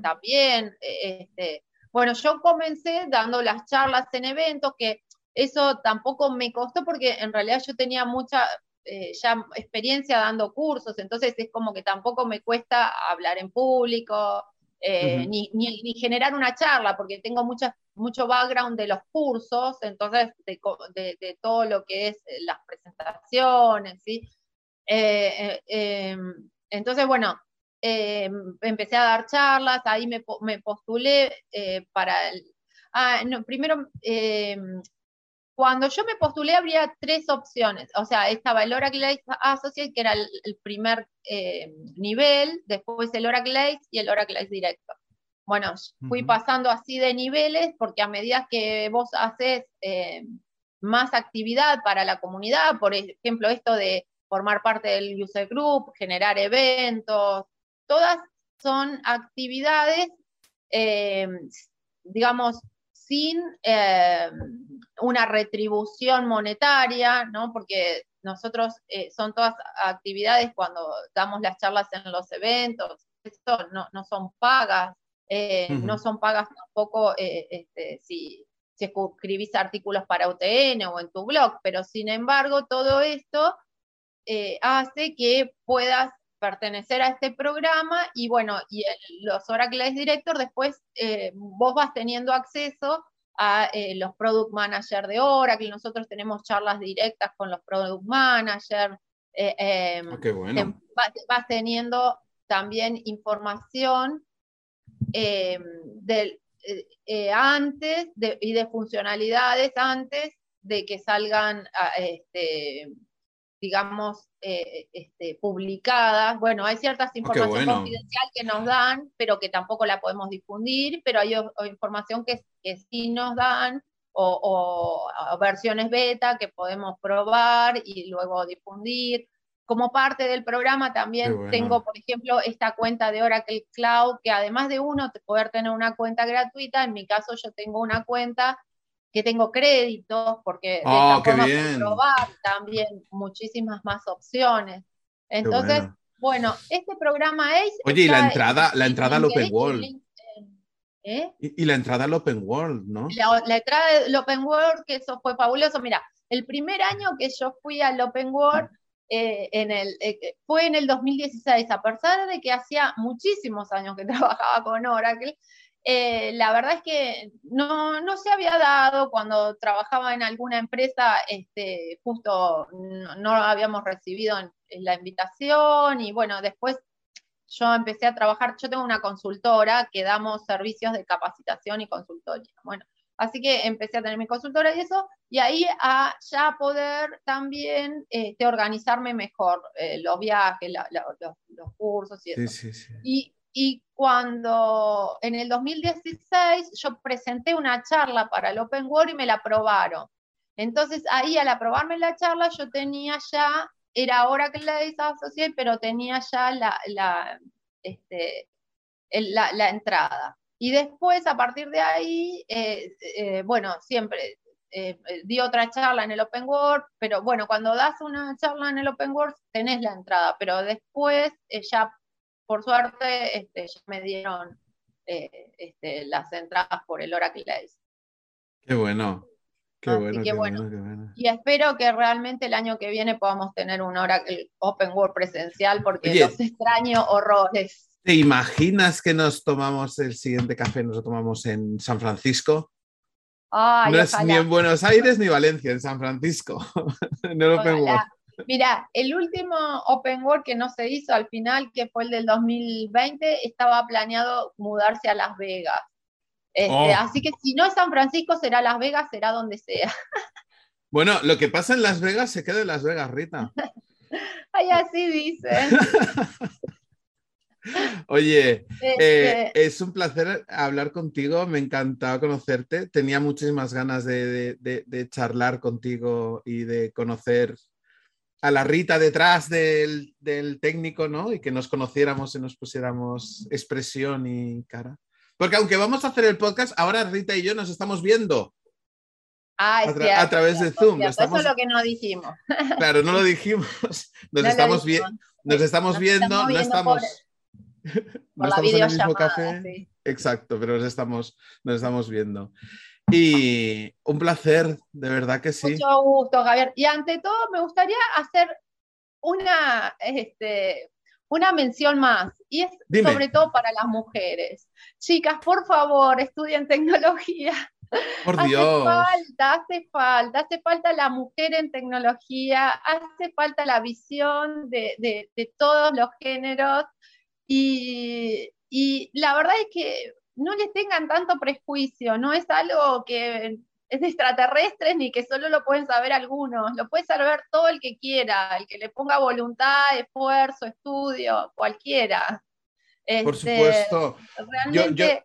Speaker 2: también. Este, bueno, yo comencé dando las charlas en eventos que eso tampoco me costó porque en realidad yo tenía mucha eh, ya experiencia dando cursos, entonces es como que tampoco me cuesta hablar en público, eh, ni, generar una charla, porque tengo mucha, mucho background de los cursos, entonces de, todo lo que es eh, las presentaciones, ¿sí? Em, entonces, bueno, em, empecé a dar charlas, ahí me, me postulé para el... Ah, no, primero em, cuando yo me postulé habría tres opciones, o sea, estaba el Oracle Associate, que era el, primer eh, nivel, después el Oracle y el Oracle Director. Bueno, fui pasando así de niveles porque a medida que vos haces eh, más actividad para la comunidad, por ejemplo, esto de formar parte del user group, generar eventos, todas son actividades, eh, digamos, sin una retribución monetaria, ¿no? Porque nosotros eh, son todas actividades cuando damos las charlas en los eventos, esto no, son pagas, eh, no son pagas tampoco eh, este, si, si escribís artículos para UTN o en tu blog, pero sin embargo todo esto hace que puedas pertenecer a este programa y bueno, y los Oracle Director después vos vas teniendo acceso a eh, los product managers de Oracle, nosotros tenemos charlas directas con los product managers. Eh, em,
Speaker 1: ah,
Speaker 2: vas, teniendo también información em, eh, antes y de funcionalidades antes de que salgan este, digamos, eh, este, publicadas. Bueno, hay ciertas
Speaker 1: Ah,
Speaker 2: información
Speaker 1: bueno.
Speaker 2: confidencial que nos dan, pero que tampoco la podemos difundir, pero hay o- o información que, que sí nos dan, o, o- versiones beta que podemos probar y luego difundir. Como parte del programa también
Speaker 1: bueno.
Speaker 2: tengo, por ejemplo, esta cuenta de Oracle Cloud, que además de uno poder tener una cuenta gratuita, en mi caso yo tengo una cuenta que tengo créditos, porque de
Speaker 1: Oh,
Speaker 2: esta
Speaker 1: qué
Speaker 2: forma puedo probar también muchísimas más opciones. Entonces,
Speaker 1: bueno.
Speaker 2: bueno, este programa ACE.
Speaker 1: Oye, y la entrada-
Speaker 2: en-
Speaker 1: la
Speaker 2: en
Speaker 1: entrada al Open World.
Speaker 2: en. ¿Eh?
Speaker 1: Y, y la entrada al Open World, ¿no?
Speaker 2: La, la entrada del Open World, que eso fue fabuloso. Mira, el primer año que yo fui al Open World eh, en el, eh, fue en el 2016, a pesar de que hacía muchísimos años que trabajaba con Oracle. Eh, la verdad es que no, no se había dado cuando trabajaba en alguna empresa, este, justo no, no habíamos recibido la invitación y bueno, después yo empecé a trabajar, yo tengo una consultora que damos servicios de capacitación y consultoría. Bueno, así que empecé a tener mi consultora y eso, y ahí a ya poder también este, organizarme mejor, eh, los viajes, la- la- los, los cursos y eso.
Speaker 1: Sí, sí, sí.
Speaker 2: Y, y cuando en el 2016 yo presenté una charla para el Open World y me la aprobaron. Entonces ahí al aprobarme la charla yo tenía ya, era Oracle Ladies Associate, pero tenía ya la, la, este, la, la entrada. Y después, a partir de ahí, eh, eh, bueno, siempre eh, di otra charla en el Open World, pero bueno, cuando das una charla en el Open World tenés la entrada, pero después eh, ya, por suerte, este, ya me dieron eh, este, las entradas por el Oracle Days.
Speaker 1: Qué bueno. Qué bueno,
Speaker 2: que
Speaker 1: qué
Speaker 2: bueno.
Speaker 1: bueno, qué bueno.
Speaker 2: Y espero que realmente el año que viene podamos tener un Oracle Open World presencial, porque
Speaker 1: Oye.
Speaker 2: los extraño horrores.
Speaker 1: ¿Te imaginas que nos tomamos el siguiente café, nos lo tomamos en San Francisco?
Speaker 2: Ay,
Speaker 1: no es ni en Buenos Aires ni Valencia, en San Francisco, en el Open
Speaker 2: Ojalá.
Speaker 1: World.
Speaker 2: Mira, el último Open World que no se hizo al final, que fue el del 2020, estaba planeado mudarse a Las Vegas. Este,
Speaker 1: Oh.
Speaker 2: Así que si no es San Francisco, será Las Vegas, será donde sea.
Speaker 1: Bueno, lo que pasa en Las Vegas se queda en Las Vegas, Rita.
Speaker 2: Ay, así dicen.
Speaker 1: Oye,
Speaker 2: Este,
Speaker 1: eh, es un placer hablar contigo, me encantaba conocerte, tenía muchísimas ganas de, de- de- de charlar contigo y de conocer a la Rita detrás del, del técnico, ¿no? Y que nos conociéramos y nos pusiéramos expresión y cara. Porque aunque vamos a hacer el podcast, ahora Rita y yo nos estamos viendo.
Speaker 2: ah, es
Speaker 1: a tra-
Speaker 2: cierto,
Speaker 1: a través de
Speaker 2: cierto,
Speaker 1: Zoom,
Speaker 2: cierto.
Speaker 1: estamos-
Speaker 2: Eso es lo que no dijimos.
Speaker 1: Claro, no lo dijimos, nos
Speaker 2: No
Speaker 1: estamos, vi- nos estamos
Speaker 2: Nos
Speaker 1: viendo,
Speaker 2: estamos
Speaker 1: no estamos,
Speaker 2: por
Speaker 1: no
Speaker 2: la
Speaker 1: estamos en el mismo café.
Speaker 2: sí.
Speaker 1: Exacto, pero nos estamos, nos estamos viendo. Y un placer, de verdad que sí.
Speaker 2: Mucho gusto, Javier. Y ante todo, me gustaría hacer una, este, una mención más, y es
Speaker 1: Dime.
Speaker 2: sobre todo para las mujeres. Chicas, por favor, estudien tecnología.
Speaker 1: Por
Speaker 2: hace
Speaker 1: Dios.
Speaker 2: falta, hace falta, hace falta la mujer en tecnología, hace falta la visión de, de- de todos los géneros y, y la verdad es que no les tengan tanto prejuicio, no es algo que es de extraterrestres ni que solo lo pueden saber algunos, lo puede saber todo el que quiera, el que le ponga voluntad, esfuerzo, estudio, cualquiera.
Speaker 1: Por
Speaker 2: Este,
Speaker 1: supuesto. Yo-
Speaker 2: realmente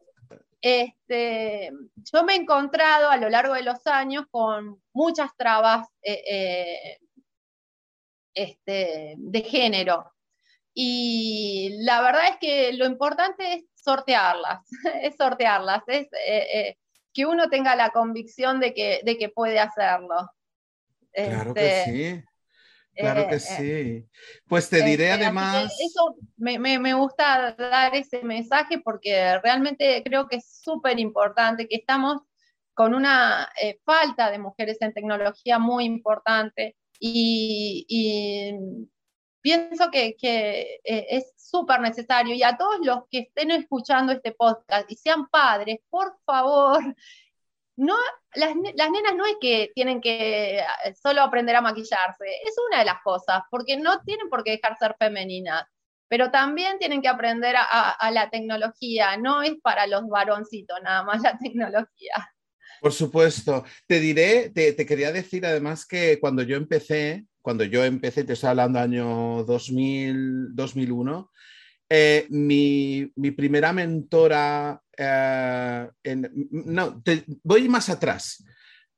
Speaker 2: este, yo me he encontrado a lo largo de los años con muchas trabas eh, eh, este, de género. Y la verdad es que lo importante es sortearlas, es sortearlas, es eh, eh, que uno tenga la convicción de que, de que puede hacerlo.
Speaker 1: Claro que
Speaker 2: Este,
Speaker 1: sí. Claro
Speaker 2: eh,
Speaker 1: que
Speaker 2: eh,
Speaker 1: sí. Pues te diré
Speaker 2: este, que
Speaker 1: además.
Speaker 2: Eso me, me- me gusta dar ese mensaje porque realmente creo que es súper importante que estamos con una eh, falta de mujeres en tecnología muy importante y, y pienso que, que, eh, es súper necesario. Y a todos los que estén escuchando este podcast y sean padres, por favor, no, las, las nenas no es que tienen que eh, solo aprender a maquillarse, es una de las cosas, porque no tienen por qué dejar ser femeninas, pero también tienen que aprender a, a- a la tecnología, no es para los varoncitos nada más la tecnología.
Speaker 1: Por supuesto. Te diré, te, te quería decir además que cuando yo empecé, cuando yo empecé, te estoy hablando año 2000, 2001, eh, mi, primera mentora, eh, no, voy más atrás.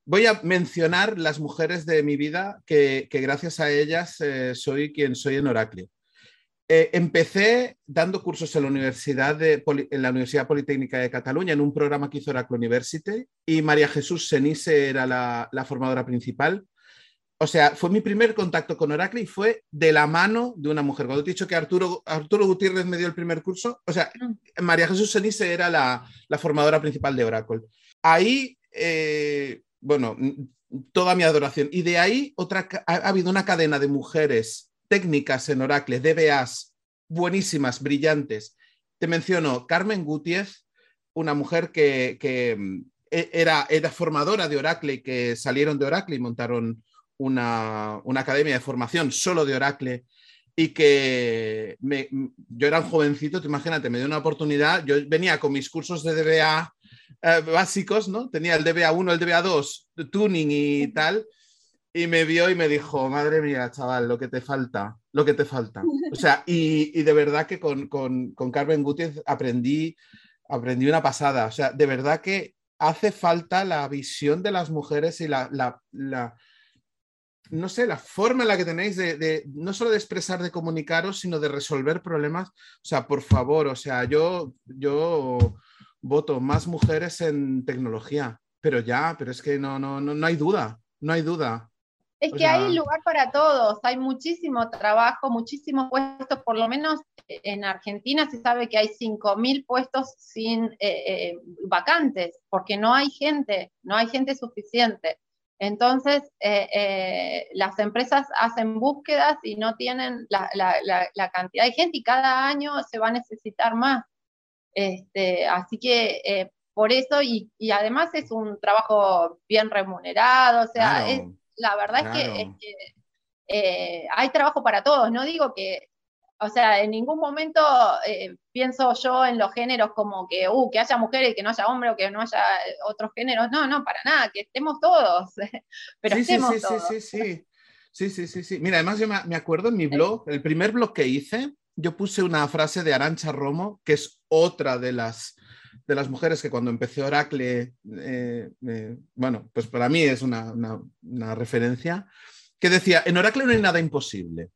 Speaker 1: Voy a mencionar las mujeres de mi vida que, gracias a ellas eh, soy quien soy en Oracle. empecé dando cursos en la, Universidad de, en la Universidad Politécnica de Cataluña en un programa que hizo Oracle University y María Jesús Senise era la, la formadora principal o sea, fue mi primer contacto con Oracle y fue de la mano de una mujer. Cuando te he dicho que Arturo, Arturo Gutiérrez me dio el primer curso, o sea, mm. María Jesús Senise era la, formadora principal de Oracle. Ahí, eh, bueno, toda mi adoración. Y de ahí otra, ha, habido una cadena de mujeres técnicas en Oracle, DBAs, buenísimas, brillantes. Te menciono Carmen Gutiérrez, una mujer que, e, era, era formadora de Oracle y que salieron de Oracle y montaron una, academia de formación solo de Oracle y que yo era un jovencito, te imagínate, me dio una oportunidad, yo venía con mis cursos de DBA eh, básicos, ¿no? Tenía el DBA 1, el DBA 2, tuning y tal, y me vio y me dijo, madre mía, chaval, lo que te falta, lo que te falta. O sea, y, de verdad que con, Carmen Gutiérrez aprendí, aprendí una pasada, o sea, de verdad que hace falta la visión de las mujeres y la no sé, la forma en la que tenéis de, no solo de expresar, de comunicaros, sino de resolver problemas. O sea, por favor, o sea, yo, yo voto más mujeres en tecnología, pero ya, pero es que no, no, no, no hay duda, no hay duda.
Speaker 2: Es que hay lugar para todos, hay muchísimo trabajo, muchísimos puestos, por lo menos en Argentina se sabe que hay 5.000 puestos sin eh, eh, vacantes, porque no hay gente, no hay gente suficiente. Entonces, eh, eh, las empresas hacen búsquedas y no tienen la, cantidad de gente y cada año se va a necesitar más. Este, así que eh, por eso, y, además es un trabajo bien remunerado, o sea, la verdad es que hay trabajo para todos. No digo que o sea, en ningún momento eh, pienso yo en los géneros como que, uh, que haya mujeres, que no haya hombres o que no haya otros géneros. No, no, para nada, que estemos todos. Pero sí, sí,
Speaker 1: sí, Sí, sí, sí. Sí, sí, sí, Mira, además yo me acuerdo en mi blog, el primer blog que hice, yo puse una frase de Arancha Romo, que es otra de las, de las mujeres que cuando empecé Oracle, eh, bueno, pues para mí es una, una referencia, que decía, en Oracle no hay nada imposible.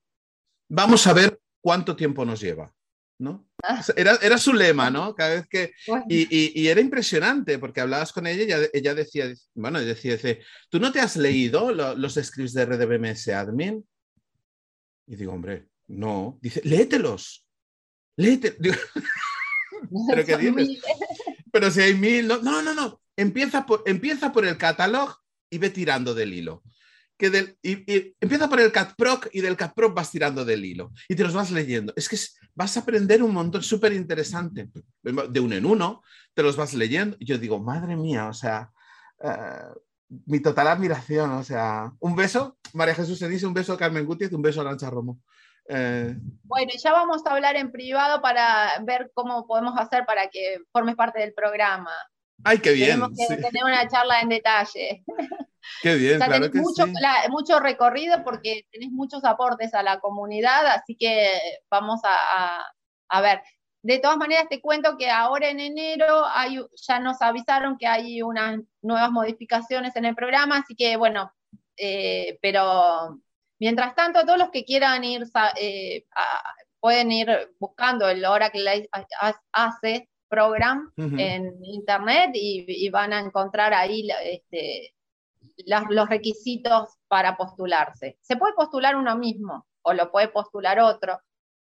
Speaker 1: Vamos a ver cuánto tiempo nos lleva. ¿no? Ah. Era, era, su lema, ¿no? Cada vez que... Y, y, era impresionante porque hablabas con ella y ella, ella decía, bueno, decía, dice, ¿tú no te has leído los scripts de RDBMS Admin? Y digo, hombre, no. Dice, léetelos. Léetelos. ¿Pero qué dices? Pero si hay mil... No, no, no. no. Empieza, por, empieza por el catálogo y ve tirando del hilo que del, y, empieza por el CatProc y del CatProc vas tirando del hilo y te los vas leyendo. Es que vas a aprender un montón súper interesante. De uno en uno, te los vas leyendo. Y yo digo, madre mía, o sea, eh, mi total admiración, o sea, un beso, María Jesús se dice, un beso a Carmen Gutiérrez, un beso a Lancha Romo.
Speaker 2: Eh, bueno, ya vamos a hablar en privado para ver cómo podemos hacer para que formes parte del programa.
Speaker 1: Ay, qué bien.
Speaker 2: Tenemos que tener una charla en detalle.
Speaker 1: Qué bien, claro que
Speaker 2: mucho, mucho recorrido porque tenés muchos aportes a la comunidad, así que vamos a, a, ver. De todas maneras, te cuento que ahora en enero hay, ya nos avisaron que hay unas nuevas modificaciones en el programa, así que bueno, eh, pero mientras tanto, todos los que quieran ir, eh, pueden ir buscando el Oracle hace program en internet y, y, van a encontrar ahí este, los requisitos para postularse. Se puede postular uno mismo o lo puede postular otro.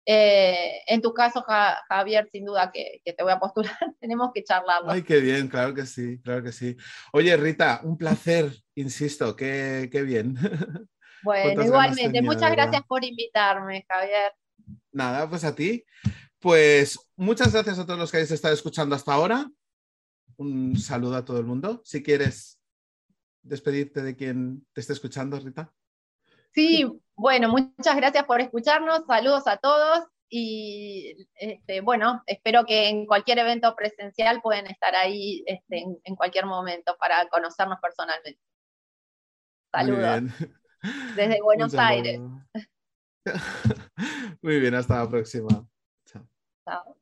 Speaker 2: Eh, en tu caso, Javier, sin duda que, te voy a postular, tenemos que charlarlo.
Speaker 1: Ay, qué bien, claro que sí, claro que sí. Oye, Rita, un placer, insisto, qué, qué bien.
Speaker 2: Bueno, igualmente, muchas gracias por invitarme, Javier.
Speaker 1: Nada, pues a ti. Pues muchas gracias a todos los que habéis estado escuchando hasta ahora. Un saludo a todo el mundo. Si quieres despedirte de quien te esté escuchando, Rita?
Speaker 2: Sí, bueno, muchas gracias por escucharnos, saludos a todos y este, bueno, espero que en cualquier evento presencial pueden estar ahí este, en, cualquier momento para conocernos personalmente. Saludos. Desde Buenos Aires.
Speaker 1: Muy bien, hasta la próxima.
Speaker 2: Chao.